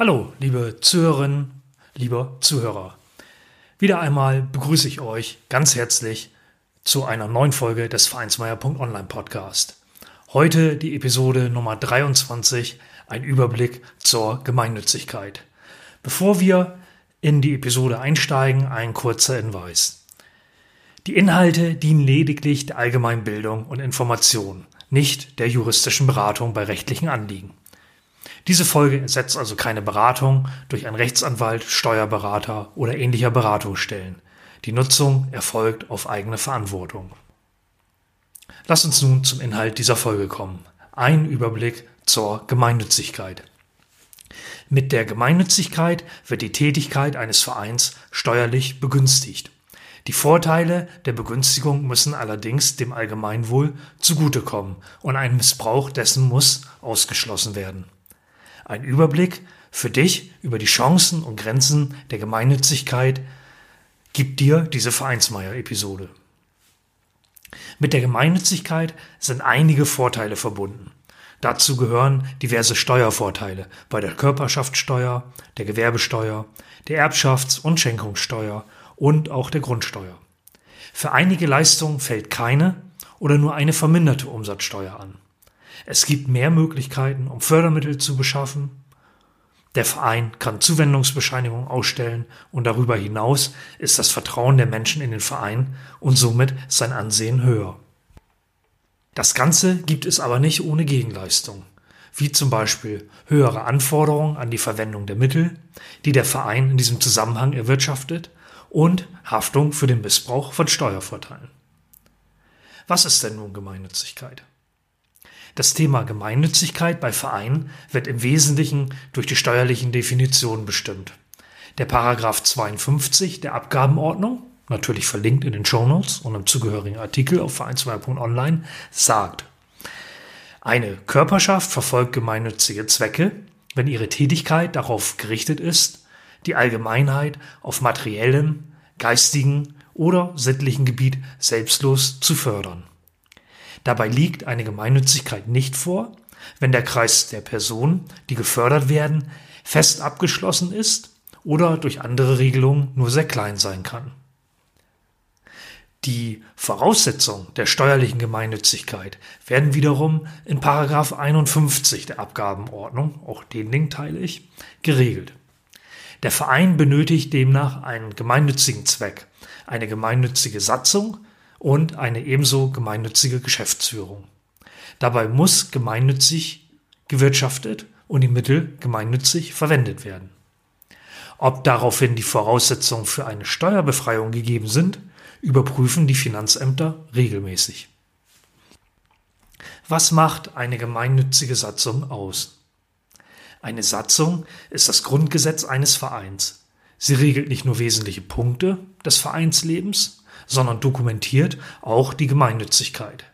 Hallo, liebe Zuhörerinnen, lieber Zuhörer. Wieder einmal begrüße ich euch ganz herzlich zu einer neuen Folge des Vereinsmeier.online Podcast. Heute die Episode Nummer 23, ein Überblick zur Gemeinnützigkeit. Bevor wir in die Episode einsteigen, ein kurzer Hinweis. Die Inhalte dienen lediglich der Allgemeinbildung und Information, nicht der juristischen Beratung bei rechtlichen Anliegen. Diese Folge ersetzt also keine Beratung durch einen Rechtsanwalt, Steuerberater oder ähnlicher Beratungsstellen. Die Nutzung erfolgt auf eigene Verantwortung. Lass uns nun zum Inhalt dieser Folge kommen. Ein Überblick zur Gemeinnützigkeit. Mit der Gemeinnützigkeit wird die Tätigkeit eines Vereins steuerlich begünstigt. Die Vorteile der Begünstigung müssen allerdings dem Allgemeinwohl zugutekommen und ein Missbrauch dessen muss ausgeschlossen werden. Ein Überblick für dich über die Chancen und Grenzen der Gemeinnützigkeit gibt dir diese Vereinsmeier-Episode. Mit der Gemeinnützigkeit sind einige Vorteile verbunden. Dazu gehören diverse Steuervorteile bei der Körperschaftssteuer, der Gewerbesteuer, der Erbschafts- und Schenkungssteuer und auch der Grundsteuer. Für einige Leistungen fällt keine oder nur eine verminderte Umsatzsteuer an. Es gibt mehr Möglichkeiten, um Fördermittel zu beschaffen. Der Verein kann Zuwendungsbescheinigungen ausstellen und darüber hinaus ist das Vertrauen der Menschen in den Verein und somit sein Ansehen höher. Das Ganze gibt es aber nicht ohne Gegenleistung, wie zum Beispiel höhere Anforderungen an die Verwendung der Mittel, die der Verein in diesem Zusammenhang erwirtschaftet, und Haftung für den Missbrauch von Steuervorteilen. Was ist denn nun Gemeinnützigkeit? Das Thema Gemeinnützigkeit bei Vereinen wird im Wesentlichen durch die steuerlichen Definitionen bestimmt. Der Paragraph 52 der Abgabenordnung, natürlich verlinkt in den Shownotes und im zugehörigen Artikel auf vereinsmeier.online, sagt, eine Körperschaft verfolgt gemeinnützige Zwecke, wenn ihre Tätigkeit darauf gerichtet ist, die Allgemeinheit auf materiellem, geistigen oder sittlichen Gebiet selbstlos zu fördern. Dabei liegt eine Gemeinnützigkeit nicht vor, wenn der Kreis der Personen, die gefördert werden, fest abgeschlossen ist oder durch andere Regelungen nur sehr klein sein kann. Die Voraussetzungen der steuerlichen Gemeinnützigkeit werden wiederum in Paragraph 51 der Abgabenordnung, auch den Link teile ich, geregelt. Der Verein benötigt demnach einen gemeinnützigen Zweck, eine gemeinnützige Satzung und eine ebenso gemeinnützige Geschäftsführung. Dabei muss gemeinnützig gewirtschaftet und die Mittel gemeinnützig verwendet werden. Ob daraufhin die Voraussetzungen für eine Steuerbefreiung gegeben sind, überprüfen die Finanzämter regelmäßig. Was macht eine gemeinnützige Satzung aus? Eine Satzung ist das Grundgesetz eines Vereins. Sie regelt nicht nur wesentliche Punkte des Vereinslebens, sondern dokumentiert auch die Gemeinnützigkeit.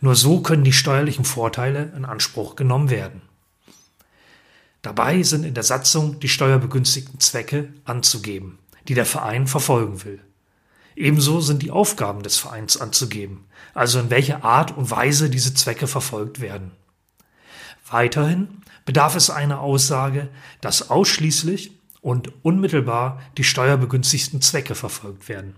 Nur so können die steuerlichen Vorteile in Anspruch genommen werden. Dabei sind in der Satzung die steuerbegünstigten Zwecke anzugeben, die der Verein verfolgen will. Ebenso sind die Aufgaben des Vereins anzugeben, also in welcher Art und Weise diese Zwecke verfolgt werden. Weiterhin bedarf es einer Aussage, dass ausschließlich und unmittelbar die steuerbegünstigten Zwecke verfolgt werden.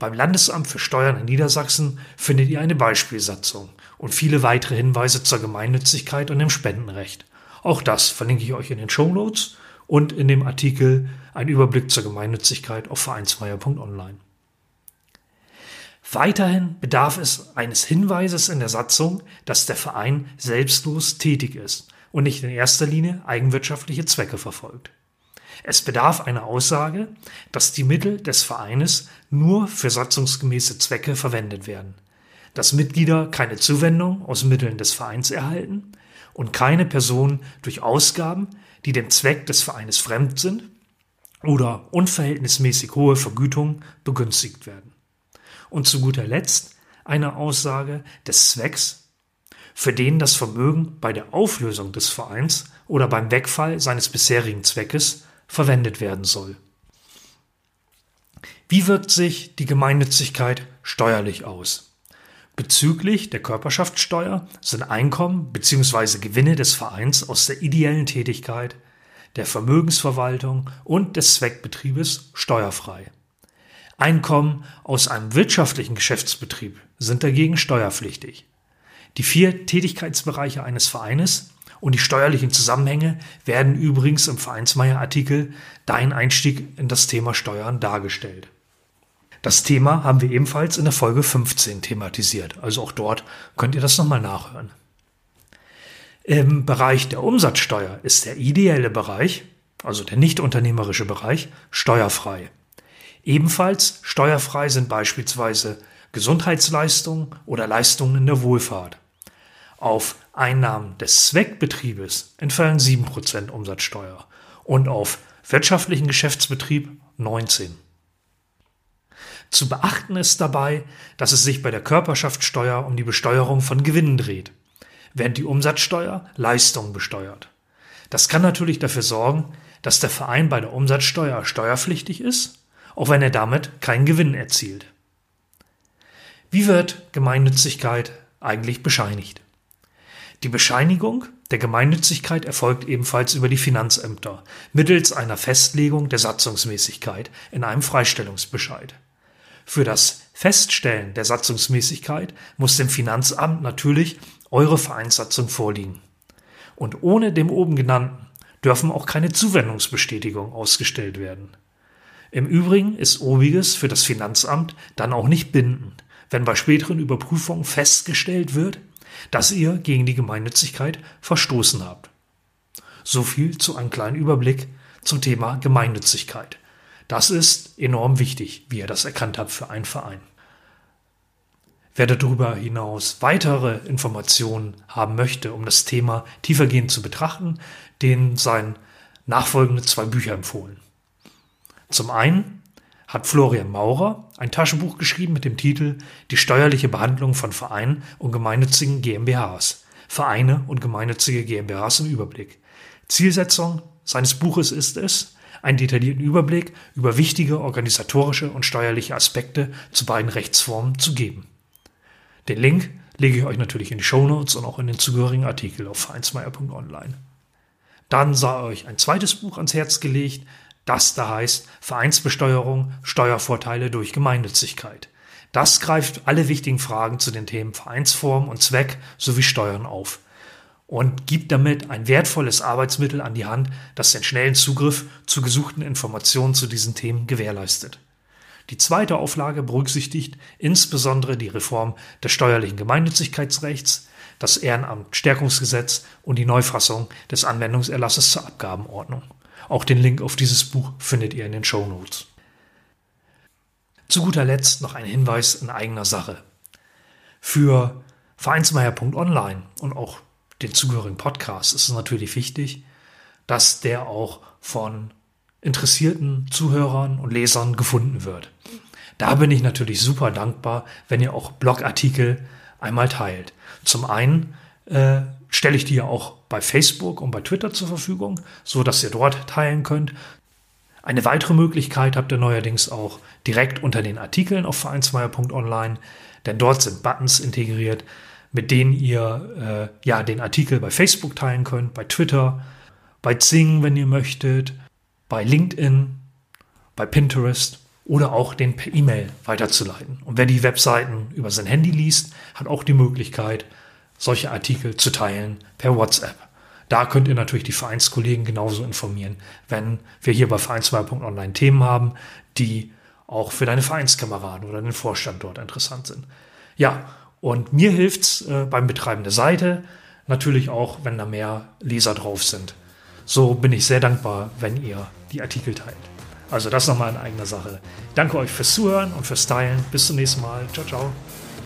Beim Landesamt für Steuern in Niedersachsen findet ihr eine Beispielsatzung und viele weitere Hinweise zur Gemeinnützigkeit und dem Spendenrecht. Auch das verlinke ich euch in den Show Notes und in dem Artikel Ein Überblick zur Gemeinnützigkeit auf vereinsfreier.online. Weiterhin bedarf es eines Hinweises in der Satzung, dass der Verein selbstlos tätig ist und nicht in erster Linie eigenwirtschaftliche Zwecke verfolgt. Es bedarf einer Aussage, dass die Mittel des Vereines nur für satzungsgemäße Zwecke verwendet werden, dass Mitglieder keine Zuwendung aus Mitteln des Vereins erhalten und keine Person durch Ausgaben, die dem Zweck des Vereines fremd sind oder unverhältnismäßig hohe Vergütungen begünstigt werden. Und zu guter Letzt eine Aussage des Zwecks, für den das Vermögen bei der Auflösung des Vereins oder beim Wegfall seines bisherigen Zweckes verwendet werden soll. Wie wirkt sich die Gemeinnützigkeit steuerlich aus? Bezüglich der Körperschaftssteuer sind Einkommen bzw. Gewinne des Vereins aus der ideellen Tätigkeit, der Vermögensverwaltung und des Zweckbetriebes steuerfrei. Einkommen aus einem wirtschaftlichen Geschäftsbetrieb sind dagegen steuerpflichtig. Die vier Tätigkeitsbereiche eines Vereines und die steuerlichen Zusammenhänge werden übrigens im Vereinsmeier-Artikel Dein Einstieg in das Thema Steuern dargestellt. Das Thema haben wir ebenfalls in der Folge 15 thematisiert, also auch dort könnt ihr das nochmal nachhören. Im Bereich der Umsatzsteuer ist der ideelle Bereich, also der nicht unternehmerische Bereich, steuerfrei. Ebenfalls steuerfrei sind beispielsweise Gesundheitsleistungen oder Leistungen in der Wohlfahrt. Auf Einnahmen des Zweckbetriebes entfallen 7% Umsatzsteuer und auf wirtschaftlichen Geschäftsbetrieb 19. Zu beachten ist dabei, dass es sich bei der Körperschaftssteuer um die Besteuerung von Gewinnen dreht, während die Umsatzsteuer Leistungen besteuert. Das kann natürlich dafür sorgen, dass der Verein bei der Umsatzsteuer steuerpflichtig ist auch wenn er damit keinen Gewinn erzielt. Wie wird Gemeinnützigkeit eigentlich bescheinigt? Die Bescheinigung der Gemeinnützigkeit erfolgt ebenfalls über die Finanzämter mittels einer Festlegung der Satzungsmäßigkeit in einem Freistellungsbescheid. Für das Feststellen der Satzungsmäßigkeit muss dem Finanzamt natürlich eure Vereinssatzung vorliegen. Und ohne dem oben genannten dürfen auch keine Zuwendungsbestätigung ausgestellt werden. Im Übrigen ist obiges für das Finanzamt dann auch nicht bindend, wenn bei späteren Überprüfungen festgestellt wird, dass ihr gegen die Gemeinnützigkeit verstoßen habt. So viel zu einem kleinen Überblick zum Thema Gemeinnützigkeit. Das ist enorm wichtig, wie ihr das erkannt habt für einen Verein. Wer darüber hinaus weitere Informationen haben möchte, um das Thema tiefergehend zu betrachten, den seien nachfolgende zwei Bücher empfohlen. Zum einen hat Florian Maurer ein Taschenbuch geschrieben mit dem Titel Die steuerliche Behandlung von Vereinen und gemeinnützigen GmbHs. Vereine und gemeinnützige GmbHs im Überblick. Zielsetzung seines Buches ist es, einen detaillierten Überblick über wichtige organisatorische und steuerliche Aspekte zu beiden Rechtsformen zu geben. Den Link lege ich euch natürlich in die Show Notes und auch in den zugehörigen Artikel auf vereinsmeier.online. Dann sei euch ein zweites Buch ans Herz gelegt, das da heißt Vereinsbesteuerung, Steuervorteile durch Gemeinnützigkeit. Das greift alle wichtigen Fragen zu den Themen Vereinsform und Zweck sowie Steuern auf und gibt damit ein wertvolles Arbeitsmittel an die Hand, das den schnellen Zugriff zu gesuchten Informationen zu diesen Themen gewährleistet. Die zweite Auflage berücksichtigt insbesondere die Reform des steuerlichen Gemeinnützigkeitsrechts, das Ehrenamtstärkungsgesetz und die Neufassung des Anwendungserlasses zur Abgabenordnung. Auch den Link auf dieses Buch findet ihr in den Show Notes. Zu guter Letzt noch ein Hinweis in eigener Sache. Für Vereinsmeier.online und auch den zugehörigen Podcast ist es natürlich wichtig, dass der auch von interessierten Zuhörern und Lesern gefunden wird. Da bin ich natürlich super dankbar, wenn ihr auch Blogartikel einmal teilt. Zum einen äh, stelle ich die ja auch bei Facebook und bei Twitter zur Verfügung, so dass ihr dort teilen könnt. Eine weitere Möglichkeit habt ihr neuerdings auch direkt unter den Artikeln auf vereinsmeier.online, denn dort sind Buttons integriert, mit denen ihr äh, ja den Artikel bei Facebook teilen könnt, bei Twitter, bei Zing, wenn ihr möchtet, bei LinkedIn, bei Pinterest oder auch den per E-Mail weiterzuleiten. Und wer die Webseiten über sein Handy liest, hat auch die Möglichkeit, solche Artikel zu teilen per WhatsApp. Da könnt ihr natürlich die Vereinskollegen genauso informieren, wenn wir hier bei Vereinswahl.online Themen haben, die auch für deine Vereinskameraden oder den Vorstand dort interessant sind. Ja, und mir hilft's äh, beim Betreiben der Seite, natürlich auch, wenn da mehr Leser drauf sind. So bin ich sehr dankbar, wenn ihr die Artikel teilt. Also das nochmal in eigener Sache. Danke euch fürs Zuhören und fürs Teilen. Bis zum nächsten Mal. Ciao, ciao.